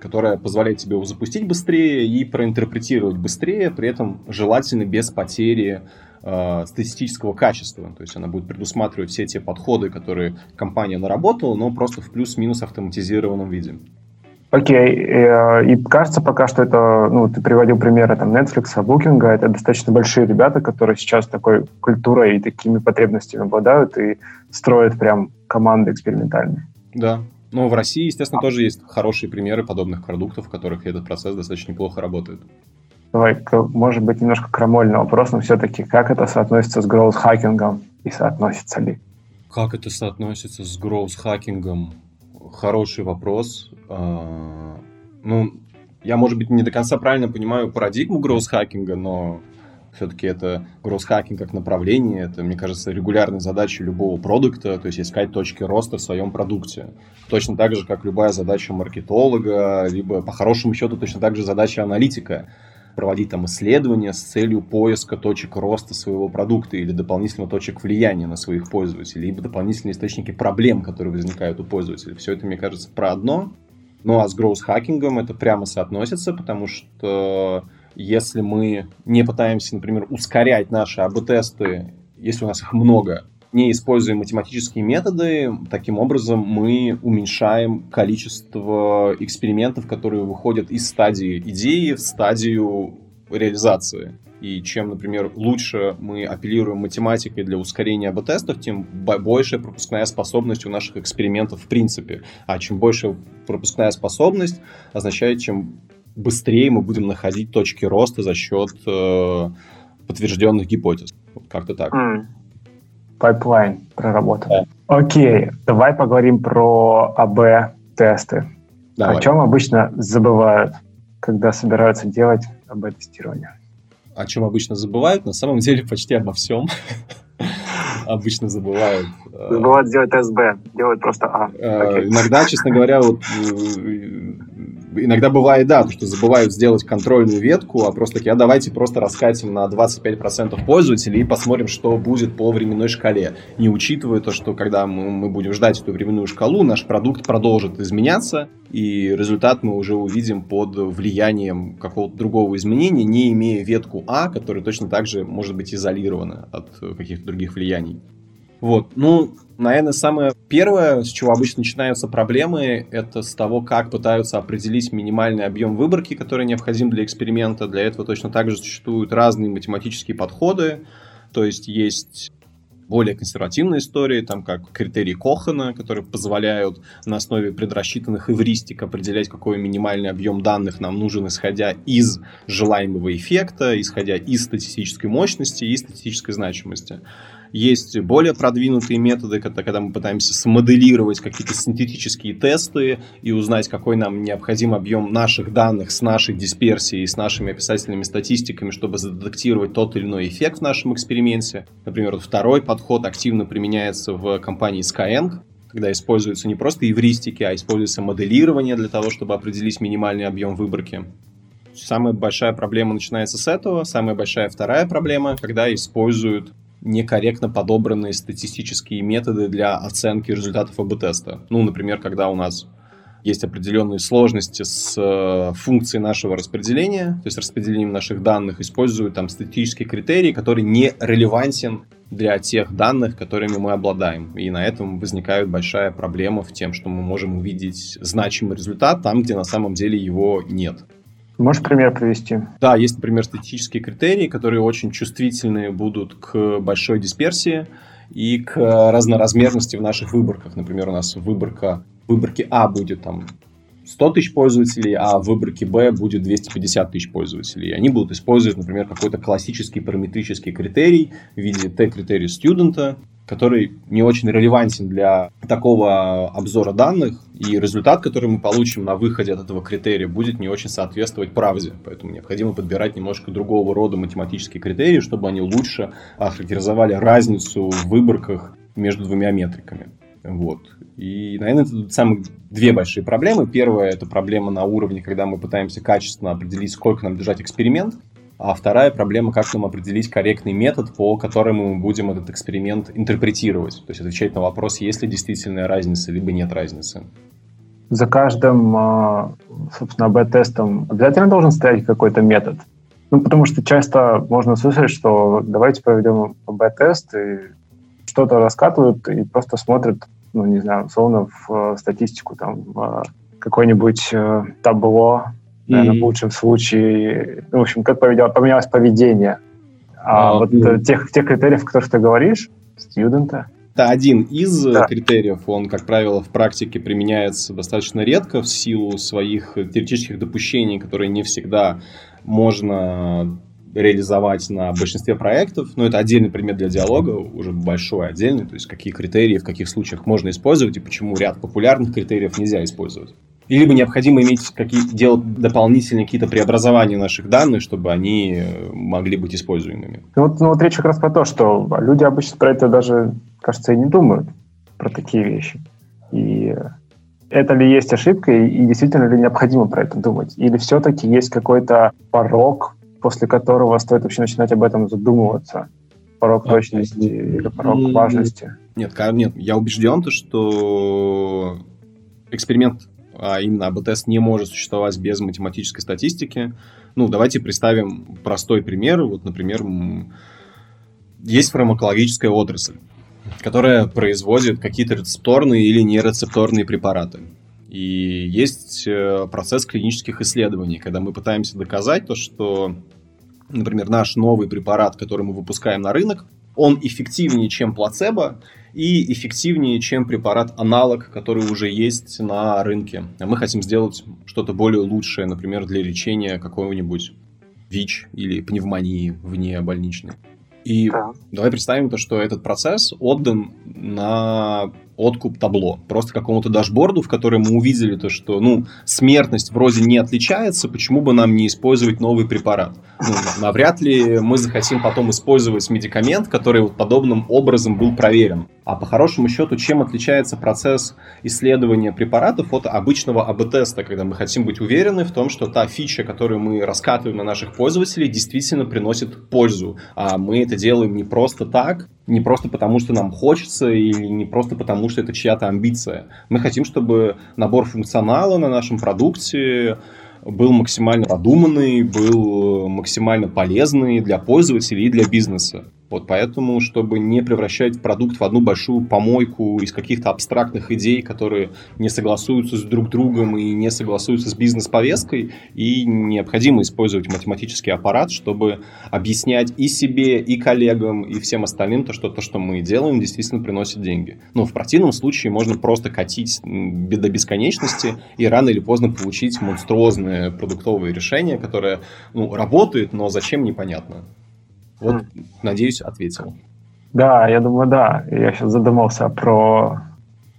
которая позволяет тебе его запустить быстрее и проинтерпретировать быстрее, при этом желательно без потери э, статистического качества. То есть она будет предусматривать все те подходы, которые компания наработала, но просто в плюс-минус автоматизированном виде. Окей, okay. Э, и кажется пока, что это, ну, ты приводил примеры там Netflix, Booking, это достаточно большие ребята, которые сейчас такой культурой и такими потребностями обладают и строят прям команды экспериментальные. Да, но в России, естественно, тоже есть хорошие примеры подобных продуктов, в которых этот процесс достаточно неплохо работает. Давай, может быть, немножко крамольный вопрос, но все-таки как это соотносится с гроуз-хакингом и соотносится ли? Как это соотносится с гроуз-хакингом? Хороший вопрос. А, ну, я, может быть, не до конца правильно понимаю парадигму гроуз-хакинга, но все-таки это гроуз-хакинг как направление, это, мне кажется, регулярной задачей любого продукта, то есть искать точки роста в своем продукте. Точно так же, как любая задача маркетолога, либо, по хорошему счету, точно так же задача аналитика проводить там исследования с целью поиска точек роста своего продукта или дополнительных точек влияния на своих пользователей, либо дополнительные источники проблем, которые возникают у пользователей. Все это, мне кажется, про одно. Ну а с гроус-хакингом это прямо соотносится, потому что если мы не пытаемся, например, ускорять наши АБ-тесты, если у нас их много, не используя математические методы, таким образом мы уменьшаем количество экспериментов, которые выходят из стадии идеи в стадию реализации. И чем, например, лучше мы апеллируем математикой для ускорения АБ-тестов, тем больше пропускная способность у наших экспериментов в принципе. А чем больше пропускная способность, означает, чем быстрее мы будем находить точки роста за счет э, подтвержденных гипотез. Как-то так. Пайплайн проработан. Да. Окей, давай поговорим про АБ-тесты. О чем обычно забывают, когда собираются делать АБ-тестирование? О чем обычно забывают? На самом деле почти обо всем. обычно забывают. Э, забывают сделать тест Б, делают просто А. Э, иногда, честно говоря, вот э, иногда бывает, да, что забывают сделать контрольную ветку, а просто такие, а давайте просто раскатим на 25% пользователей и посмотрим, что будет по временной шкале. Не учитывая то, что когда мы, мы будем ждать эту временную шкалу, наш продукт продолжит изменяться, и результат мы уже увидим под влиянием какого-то другого изменения, не имея ветку А, которая точно так же может быть изолирована от каких-то других влияний. Вот, ну, наверное, самое первое, с чего обычно начинаются проблемы, это с того, как пытаются определить минимальный объем выборки, который необходим для эксперимента. Для этого точно так же существуют разные математические подходы. То есть есть более консервативные истории, там как критерии Кохана, которые позволяют на основе предрасчитанных эвристик определять, какой минимальный объем данных нам нужен, исходя из желаемого эффекта, исходя из статистической мощности и статистической значимости. Есть более продвинутые методы, когда, когда мы пытаемся смоделировать какие-то синтетические тесты и узнать, какой нам необходим объем наших данных с нашей дисперсией, с нашими описательными статистиками, чтобы задетектировать тот или иной эффект в нашем эксперименте. Например, второй подход активно применяется в компании Skyeng, когда используются не просто эвристики, а используется моделирование для того, чтобы определить минимальный объем выборки. Самая большая проблема начинается с этого. Самая большая вторая проблема, когда используют некорректно подобранные статистические методы для оценки результатов АБ-теста. Ну, например, когда у нас есть определенные сложности с э, функцией нашего распределения, то есть распределением наших данных, используют там статистический критерий, который не релевантен для тех данных, которыми мы обладаем. И на этом возникает большая проблема в тем, что мы можем увидеть значимый результат там, где на самом деле его нет. Можешь пример привести? Да, есть, например, статистические критерии, которые очень чувствительны будут к большой дисперсии и к разноразмерности в наших выборках. Например, у нас выборка выборки А будет там 100 тысяч пользователей, а в выборке Б будет 250 тысяч пользователей. Они будут использовать, например, какой-то классический параметрический критерий в виде T-критерия студента, который не очень релевантен для такого обзора данных, и результат, который мы получим на выходе от этого критерия, будет не очень соответствовать правде. Поэтому необходимо подбирать немножко другого рода математические критерии, чтобы они лучше охарактеризовали разницу в выборках между двумя метриками. Вот. И, наверное, это самые две большие проблемы. Первая – это проблема на уровне, когда мы пытаемся качественно определить, сколько нам держать эксперимент. А вторая проблема, как нам определить корректный метод, по которому мы будем этот эксперимент интерпретировать. То есть отвечать на вопрос, есть ли действительно разница, либо нет разницы. За каждым, а, собственно, АБ-тестом обязательно должен стоять какой-то метод? Ну, потому что часто можно слышать, что давайте проведем АБ-тест, и что-то раскатывают и просто смотрят, ну, не знаю, условно, в статистику, там, в какой-нибудь э, табло наверное, в лучшем случае. В общем, как поменялось поведение. А, а вот ну... тех, тех критериев, о которых ты говоришь, студента, это один из да. критериев. Он, как правило, в практике применяется достаточно редко в силу своих теоретических допущений, которые не всегда можно реализовать на большинстве проектов. Но это отдельный предмет для диалога, уже большой отдельный. То есть какие критерии, в каких случаях можно использовать и почему ряд популярных критериев нельзя использовать. И либо необходимо иметь какие делать дополнительные какие-то преобразования наших данных, чтобы они э, могли быть используемыми. Ну вот, ну вот речь как раз про то, что люди обычно про это даже, кажется, и не думают, про такие вещи. И это ли есть ошибка, и действительно ли необходимо про это думать? Или все-таки есть какой-то порог, после которого стоит вообще начинать об этом задумываться? Порог точности или порог важности? Нет, нет, я убежден, что эксперимент а именно АБ-тест не может существовать без математической статистики. Ну, давайте представим простой пример. Вот, например, есть фармакологическая отрасль, которая производит какие-то рецепторные или нерецепторные препараты. И есть э, процесс клинических исследований, когда мы пытаемся доказать то, что, например, наш новый препарат, который мы выпускаем на рынок, он эффективнее, чем плацебо, и эффективнее, чем препарат-аналог, который уже есть на рынке. А мы хотим сделать что-то более лучшее, например, для лечения какого-нибудь ВИЧ или пневмонии вне больничной. И да. давай представим то, что этот процесс отдан на откуп табло, просто какому-то дашборду, в котором мы увидели то, что, ну, смертность вроде не отличается, почему бы нам не использовать новый препарат? Ну, навряд ли мы захотим потом использовать медикамент, который вот подобным образом был проверен. А по хорошему счету, чем отличается процесс исследования препаратов от обычного АБ-теста, когда мы хотим быть уверены в том, что та фича, которую мы раскатываем на наших пользователей, действительно приносит пользу. А мы это делаем не просто так, не просто потому, что нам хочется, или не просто потому, что это чья-то амбиция. Мы хотим, чтобы набор функционала на нашем продукте был максимально продуманный, был максимально полезный для пользователей и для бизнеса. Вот поэтому, чтобы не превращать продукт в одну большую помойку из каких-то абстрактных идей, которые не согласуются с друг другом и не согласуются с бизнес-повесткой, и необходимо использовать математический аппарат, чтобы объяснять и себе, и коллегам, и всем остальным то, что то, что мы делаем, действительно приносит деньги. Но в противном случае можно просто катить до бесконечности и рано или поздно получить монструозное продуктовое решение, которое ну, работает, но зачем непонятно. Вот, надеюсь, ответил. Да, я думаю, да. Я сейчас задумался про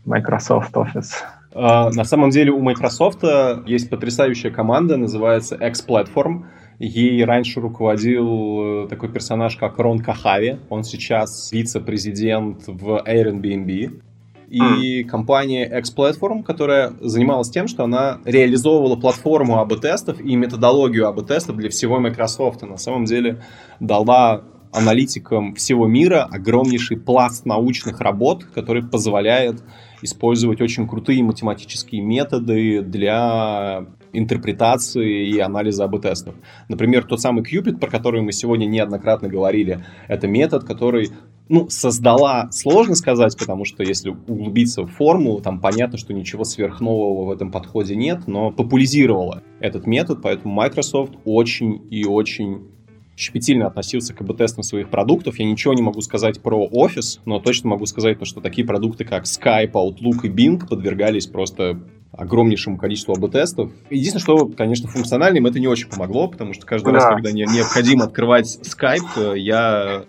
Microsoft Office. Uh, на самом деле у Microsoft есть потрясающая команда, называется X-Platform. Ей раньше руководил э, такой персонаж, как Рон Кахави. Он сейчас вице-президент в Airbnb. И компания X-Platform, которая занималась тем, что она реализовывала платформу АБ-тестов и методологию АБ-тестов для всего Microsoft. И на самом деле дала аналитикам всего мира огромнейший пласт научных работ, который позволяет использовать очень крутые математические методы для интерпретации и анализа АБ-тестов. Например, тот самый Qubit, про который мы сегодня неоднократно говорили, это метод, который ну, создала, сложно сказать, потому что если углубиться в формулу, там понятно, что ничего сверхнового в этом подходе нет, но популяризировала этот метод, поэтому Microsoft очень и очень щепетильно относился к АБ-тестам своих продуктов. Я ничего не могу сказать про Office, но точно могу сказать, то, что такие продукты, как Skype, Outlook и Bing подвергались просто огромнейшему количеству АБ-тестов. Единственное, что, конечно, функционально им это не очень помогло, потому что каждый да. раз, когда не, необходимо открывать Skype, я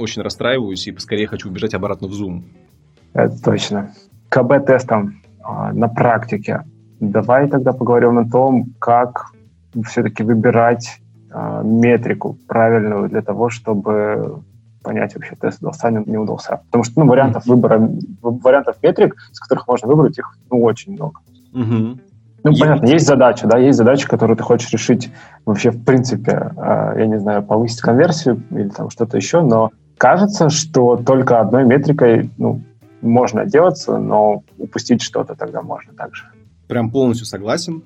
очень расстраиваюсь и поскорее хочу убежать обратно в Zoom. Это точно. К АБ-тестам а, на практике. Давай тогда поговорим о том, как все-таки выбирать э, метрику правильную для того, чтобы понять вообще тест удался, не, не удался. Потому что ну, вариантов выбора, вариантов метрик, с которых можно выбрать, их ну, очень много. Mm-hmm. Ну, понятно, есть задача, да, есть задача, которую ты хочешь решить вообще, в принципе, э, я не знаю, повысить конверсию или там что-то еще, но кажется, что только одной метрикой ну, можно делаться, но упустить что-то тогда можно также. Прям полностью согласен.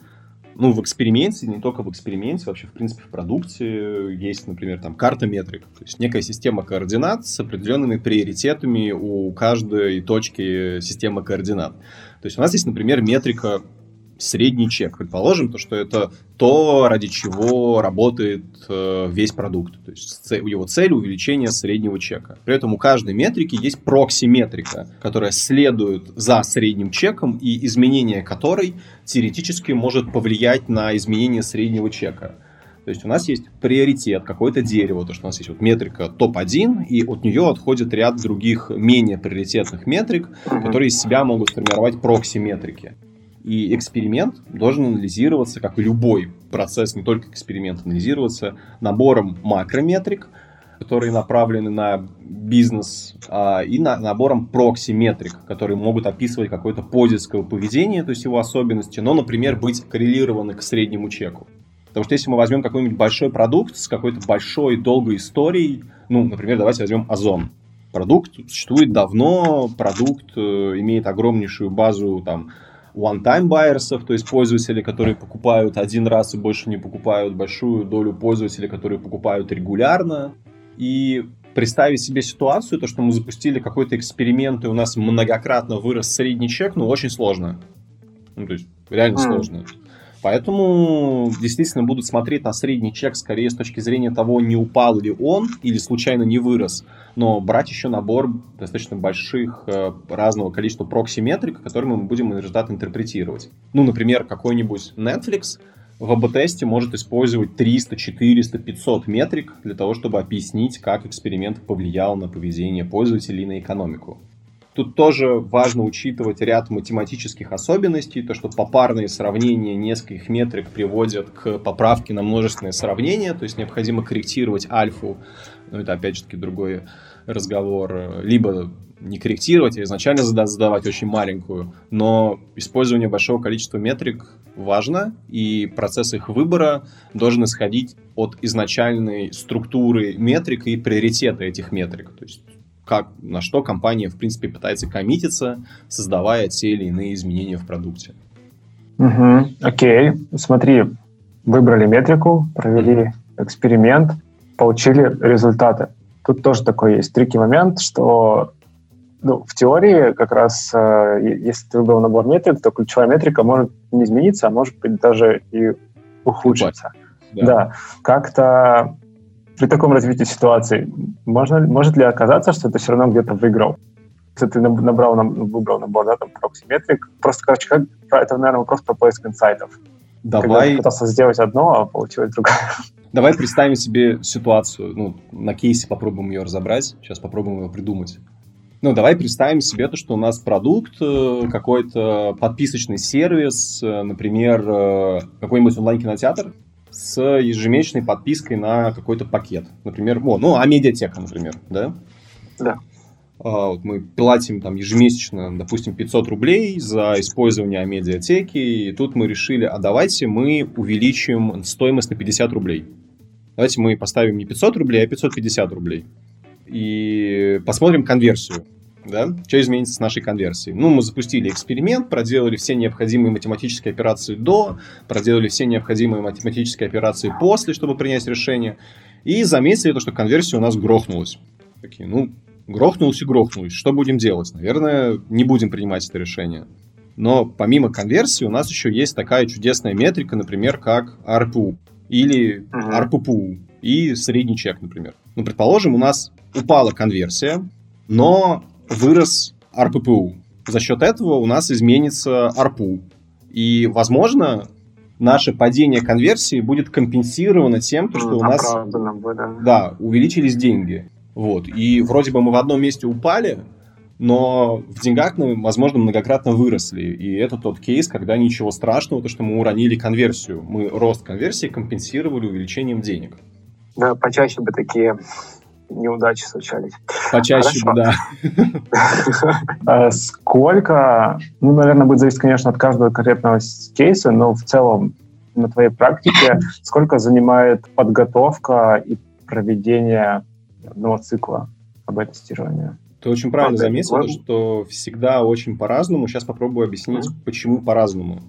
Ну, в эксперименте, не только в эксперименте, вообще, в принципе, в продукте есть, например, там карта метрик, то есть некая система координат с определенными приоритетами у каждой точки системы координат. То есть у нас есть, например, метрика средний чек. Предположим, то, что это то, ради чего работает э, весь продукт. То есть его цель увеличение среднего чека. При этом у каждой метрики есть прокси-метрика, которая следует за средним чеком и изменение которой теоретически может повлиять на изменение среднего чека. То есть у нас есть приоритет, какое-то дерево, то, что у нас есть вот метрика топ-1, и от нее отходит ряд других менее приоритетных метрик, которые из себя могут формировать прокси-метрики. И эксперимент должен анализироваться, как и любой процесс, не только эксперимент, анализироваться набором макрометрик, которые направлены на бизнес, а, и на, набором прокси-метрик, которые могут описывать какое-то пользовательское поведение, то есть его особенности, но, например, быть коррелированы к среднему чеку. Потому что если мы возьмем какой-нибудь большой продукт с какой-то большой долгой историей, ну, например, давайте возьмем Озон. Продукт существует давно, продукт э, имеет огромнейшую базу там, one-time buyers, то есть пользователи, которые покупают один раз и больше не покупают, большую долю пользователей, которые покупают регулярно. И представить себе ситуацию, то, что мы запустили какой-то эксперимент, и у нас многократно вырос средний чек, ну, очень сложно. Ну, то есть, реально mm. сложно. Поэтому действительно будут смотреть на средний чек скорее с точки зрения того, не упал ли он или случайно не вырос. Но брать еще набор достаточно больших э, разного количества прокси-метрик, которыми мы будем результат интерпретировать. Ну, например, какой-нибудь Netflix в АБ-тесте может использовать 300, 400, 500 метрик для того, чтобы объяснить, как эксперимент повлиял на поведение пользователей и на экономику. Тут тоже важно учитывать ряд математических особенностей, то, что попарные сравнения нескольких метрик приводят к поправке на множественное сравнение, то есть необходимо корректировать альфу, но это опять же таки другой разговор, либо не корректировать, а изначально задавать очень маленькую, но использование большого количества метрик важно, и процесс их выбора должен исходить от изначальной структуры метрик и приоритета этих метрик. То есть как, на что компания, в принципе, пытается коммититься, создавая те или иные изменения в продукте. Угу, окей, смотри, выбрали метрику, провели эксперимент, получили результаты. Тут тоже такой есть трики момент, что ну, в теории как раз, э, если ты выбрал набор метрик, то ключевая метрика может не измениться, а может быть даже и ухудшиться. Да. да. Как-то при таком развитии ситуации можно, может ли оказаться, что ты все равно где-то выиграл? Если ты набрал, выбрал набор, да, там, проксиметрик, просто, короче, как, это, наверное, вопрос про поиск инсайтов. Давай... Когда пытался сделать одно, а получилось другое. Давай представим себе ситуацию, ну, на кейсе попробуем ее разобрать, сейчас попробуем ее придумать. Ну, давай представим себе то, что у нас продукт, э, какой-то подписочный сервис, э, например, э, какой-нибудь онлайн-кинотеатр, с ежемесячной подпиской на какой-то пакет. Например, о, ну, а медиатека, например, да? Да. А, вот мы платим там ежемесячно, допустим, 500 рублей за использование медиатеки, и тут мы решили, а давайте мы увеличим стоимость на 50 рублей. Давайте мы поставим не 500 рублей, а 550 рублей. И посмотрим конверсию да, что изменится с нашей конверсией. Ну, мы запустили эксперимент, проделали все необходимые математические операции до, проделали все необходимые математические операции после, чтобы принять решение, и заметили то, что конверсия у нас грохнулась. Такие, ну, грохнулась и грохнулась. Что будем делать? Наверное, не будем принимать это решение. Но помимо конверсии у нас еще есть такая чудесная метрика, например, как ARPU или ARPU и средний чек, например. Ну, предположим, у нас упала конверсия, но вырос РППУ. За счет этого у нас изменится АРПУ. И, возможно, наше падение конверсии будет компенсировано тем, что у нас да, увеличились деньги. Вот. И вроде бы мы в одном месте упали, но в деньгах мы, возможно, многократно выросли. И это тот кейс, когда ничего страшного, то, что мы уронили конверсию. Мы рост конверсии компенсировали увеличением денег. Да, почаще бы такие неудачи случались. Почаще, Хорошо. да. А сколько, ну, наверное, будет зависеть, конечно, от каждого конкретного кейса, но в целом на твоей практике сколько занимает подготовка и проведение одного цикла АБ-тестирования? Ты очень правильно заметил, что всегда очень по-разному. Сейчас попробую объяснить, почему по-разному.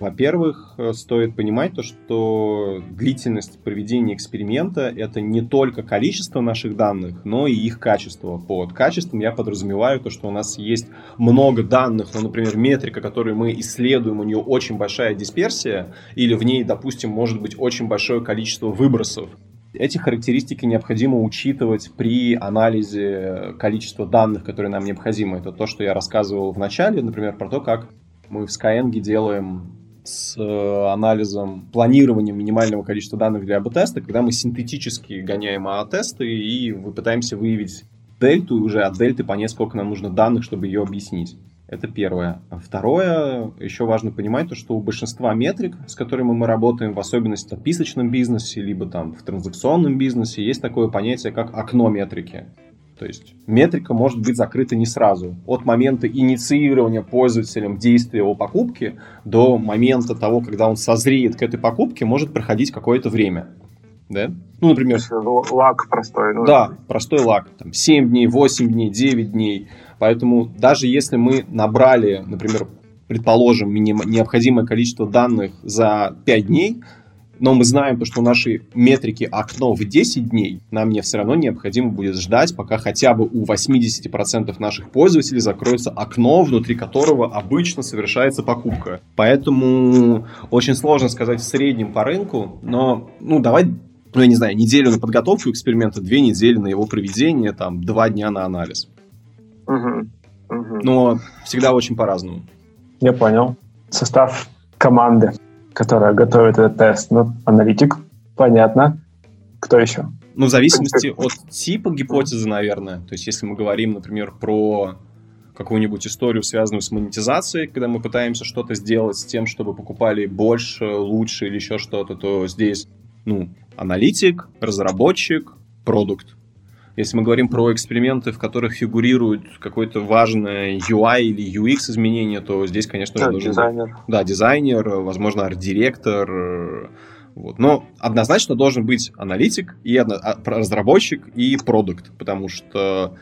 Во-первых, э, стоит понимать то, что длительность проведения эксперимента — это не только количество наших данных, но и их качество. Под качеством я подразумеваю то, что у нас есть много данных, ну, например, метрика, которую мы исследуем, у нее очень большая дисперсия, или в ней, допустим, может быть очень большое количество выбросов. Эти характеристики необходимо учитывать при анализе количества данных, которые нам необходимы. Это то, что я рассказывал в начале, например, про то, как мы в Skyeng делаем с э, анализом, планированием минимального количества данных для АБ-теста, когда мы синтетически гоняем АА-тесты и пытаемся выявить дельту, и уже от дельты понять, сколько нам нужно данных, чтобы ее объяснить. Это первое. Второе, еще важно понимать то, что у большинства метрик, с которыми мы работаем, в особенности в подписочном бизнесе, либо там в транзакционном бизнесе, есть такое понятие, как окно метрики. То есть метрика может быть закрыта не сразу. От момента инициирования пользователем действия о покупке до момента того, когда он созреет к этой покупке, может проходить какое-то время. Да? Ну, например... Лак простой. Ну, да, простой лак. Там, 7 дней, 8 дней, 9 дней. Поэтому даже если мы набрали, например, предположим, необходимое количество данных за 5 дней, но мы знаем, то, что у нашей метрики окно в 10 дней, нам не все равно необходимо будет ждать, пока хотя бы у 80% наших пользователей закроется окно, внутри которого обычно совершается покупка. Поэтому очень сложно сказать в среднем по рынку, но, ну, давай ну, я не знаю, неделю на подготовку эксперимента, две недели на его проведение, там, два дня на анализ. Угу. Угу. Но всегда очень по-разному. Я понял. Состав команды которая готовит этот тест. Ну, аналитик, понятно. Кто еще? Ну, в зависимости от типа гипотезы, наверное. То есть, если мы говорим, например, про какую-нибудь историю, связанную с монетизацией, когда мы пытаемся что-то сделать с тем, чтобы покупали больше, лучше или еще что-то, то здесь, ну, аналитик, разработчик, продукт. Если мы говорим про эксперименты, в которых фигурирует какое-то важное UI или UX изменение, то здесь, конечно да, же, должен дизайнер. Быть, да, дизайнер, возможно, арт-директор. Вот. Но однозначно должен быть аналитик, и а, разработчик, и продукт, потому что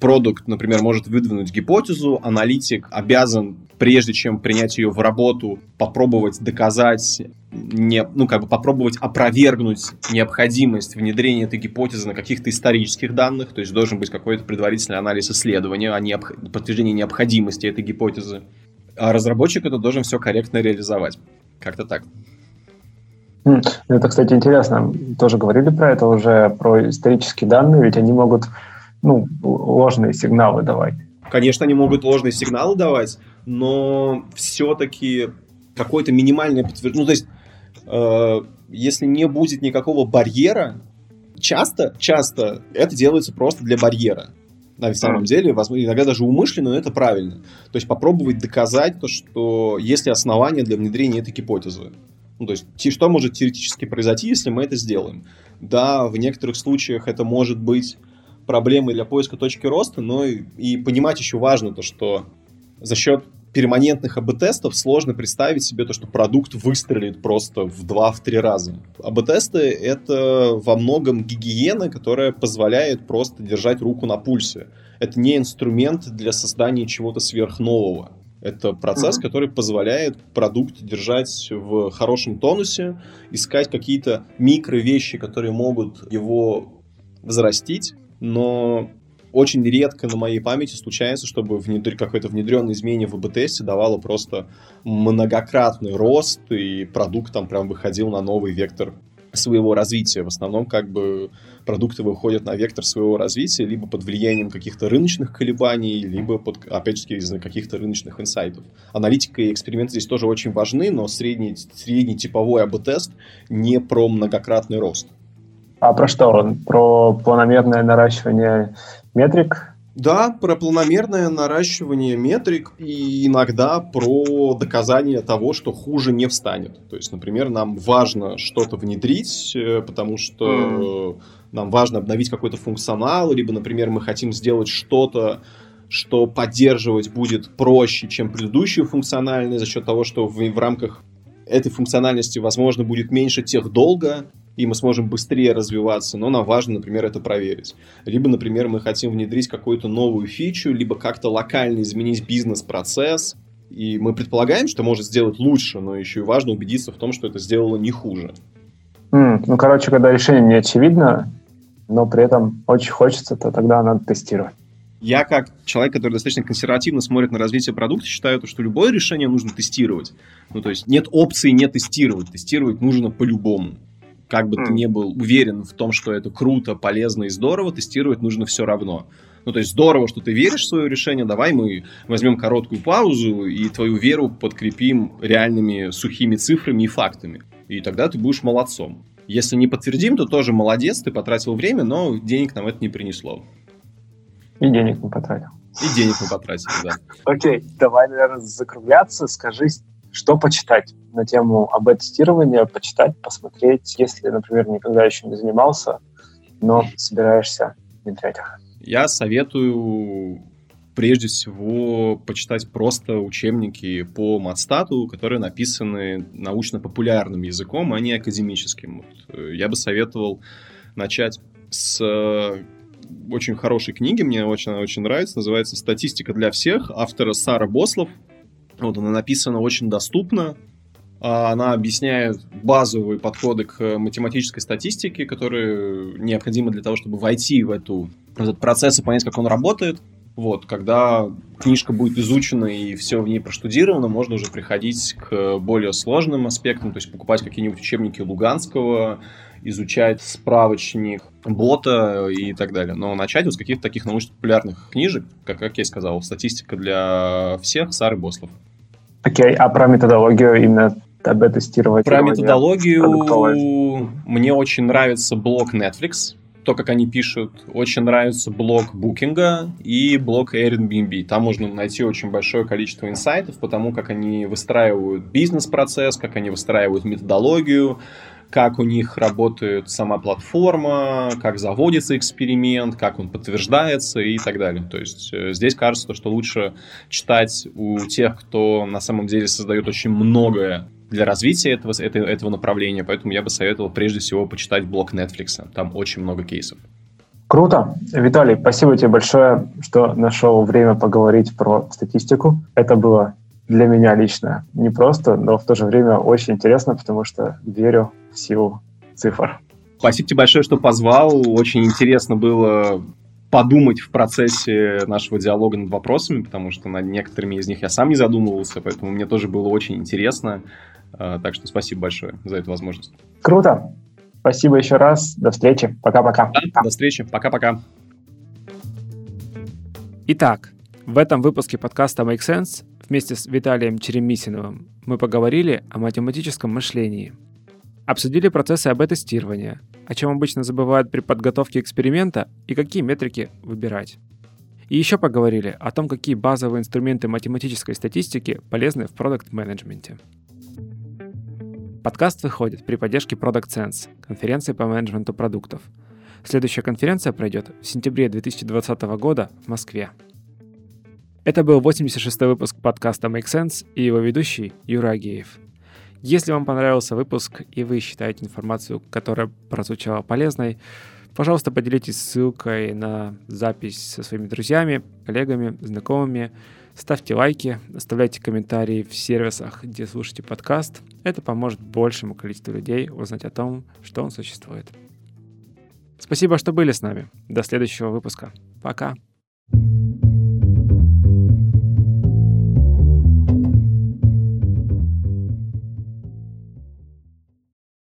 продукт, например, может выдвинуть гипотезу, аналитик обязан, прежде чем принять ее в работу, попробовать доказать, не, ну, как бы попробовать опровергнуть необходимость внедрения этой гипотезы на каких-то исторических данных, то есть должен быть какой-то предварительный анализ исследования, а не подтверждение необходимости этой гипотезы. А разработчик это должен все корректно реализовать. Как-то так. Это, кстати, интересно. Тоже говорили про это уже, про исторические данные, ведь они могут ну, ложные сигналы давать. Конечно, они могут ложные сигналы давать, но все-таки какое-то минимальное подтверждение. Ну, то есть, э, если не будет никакого барьера, часто, часто это делается просто для барьера. На самом деле, возможно, иногда даже умышленно, но это правильно. То есть попробовать доказать то, что есть ли основания для внедрения этой гипотезы. Ну, то есть, что может теоретически произойти, если мы это сделаем? Да, в некоторых случаях это может быть проблемой для поиска точки роста, но и, и понимать еще важно то, что за счет перманентных АБ-тестов сложно представить себе то, что продукт выстрелит просто в два-три раза. АБ-тесты — это во многом гигиена, которая позволяет просто держать руку на пульсе. Это не инструмент для создания чего-то сверхнового. Это процесс, mm-hmm. который позволяет продукт держать в хорошем тонусе, искать какие-то микро вещи, которые могут его взрастить, но очень редко на моей памяти случается, чтобы внедр... какое-то внедренное изменение в АБТС давало просто многократный рост, и продукт там прям выходил на новый вектор своего развития. В основном как бы продукты выходят на вектор своего развития либо под влиянием каких-то рыночных колебаний, либо под, опять же, из-за каких-то рыночных инсайтов. Аналитика и эксперименты здесь тоже очень важны, но средний, средний типовой АБ-тест не про многократный рост. А про что он? Про планомерное наращивание метрик? Да, про планомерное наращивание метрик и иногда про доказание того, что хуже не встанет. То есть, например, нам важно что-то внедрить, э, потому что mm. нам важно обновить какой-то функционал, либо, например, мы хотим сделать что-то, что поддерживать будет проще, чем предыдущую функциональность, за счет того, что в, в рамках этой функциональности, возможно, будет меньше тех долга, и мы сможем быстрее развиваться, но нам важно, например, это проверить. Либо, например, мы хотим внедрить какую-то новую фичу, либо как-то локально изменить бизнес-процесс, и мы предполагаем, что может сделать лучше, но еще и важно убедиться в том, что это сделало не хуже. Mm, ну, короче, когда решение не очевидно, но при этом очень хочется, то тогда надо тестировать. Я как человек, который достаточно консервативно смотрит на развитие продукта, считаю, что любое решение нужно тестировать. Ну, то есть нет опции не тестировать. Тестировать нужно по-любому как бы mm. ты не был уверен в том, что это круто, полезно и здорово, тестировать нужно все равно. Ну, то есть здорово, что ты веришь в свое решение, давай мы возьмем короткую паузу и твою веру подкрепим реальными сухими цифрами и фактами. И тогда ты будешь молодцом. Если не подтвердим, то тоже молодец, ты потратил время, но денег нам это не принесло. И денег не потратил. И денег мы потратили, да. Окей, давай, наверное, закругляться. Скажи, что почитать на тему АБ-тестирования, почитать, посмотреть, если, например, никогда еще не занимался, но собираешься внедрять их? Я советую прежде всего почитать просто учебники по матстату, которые написаны научно-популярным языком, а не академическим. Вот. Э, я бы советовал начать с э, очень хорошей книги, мне очень, очень нравится, называется «Статистика для всех», автора Сара Бослов, Вот она написана очень доступно, а, она объясняет базовые подходы к математической статистике, которые необходимы для того, чтобы войти в, эту, в этот процесс и понять, как он работает. Вот, когда книжка будет изучена и все в ней проштудировано, можно уже приходить к более сложным аспектам, то есть покупать какие-нибудь учебники Луганского, изучать справочник бота и так далее. Но начать вот с каких-то таких научно-популярных книжек, как, как я сказал, статистика для всех, Сары Бослов. Окей, okay, а про методологию именно ТБ-тестировать? Про методологию мне очень нравится блог Netflix, то, как они пишут, очень нравится блог Букинга и блог Airbnb. Там можно найти очень большое количество инсайтов по тому, как они выстраивают бизнес-процесс, как они выстраивают методологию, как у них работает сама платформа, как заводится эксперимент, как он подтверждается и так далее. То есть э, здесь кажется, что лучше читать у тех, кто на самом деле создает очень многое для развития этого, этого, этого направления, поэтому я бы советовал прежде всего почитать блог Netflix. Там очень много кейсов. Круто. Виталий, спасибо тебе большое, что нашел время поговорить про статистику. Это было для меня лично непросто, но в то же время очень интересно, потому что верю в силу цифр. Спасибо тебе большое, что позвал. Очень интересно было подумать в процессе нашего диалога над вопросами, потому что над некоторыми из них я сам не задумывался, поэтому мне тоже было очень интересно. А, так что спасибо большое за эту возможность. Круто. Спасибо еще раз. До встречи. Пока-пока. Да, до встречи. Пока-пока. Итак, в этом выпуске подкаста Make Sense вместе с Виталием Черемисиновым мы поговорили о математическом мышлении. Обсудили процессы АБ-тестирования, о чем обычно забывают при подготовке эксперимента и какие метрики выбирать. И еще поговорили о том, какие базовые инструменты математической статистики полезны в продукт-менеджменте. Подкаст выходит при поддержке Product Sense, конференции по менеджменту продуктов. Следующая конференция пройдет в сентябре 2020 года в Москве. Это был 86-й выпуск подкаста Make Sense и его ведущий Юра Агеев. Если вам понравился выпуск и вы считаете информацию, которая прозвучала полезной, пожалуйста, поделитесь ссылкой на запись со своими друзьями, коллегами, знакомыми, Ставьте лайки, оставляйте комментарии в сервисах, где слушаете подкаст. Это поможет большему количеству людей узнать о том, что он существует. Спасибо, что были с нами. До следующего выпуска. Пока.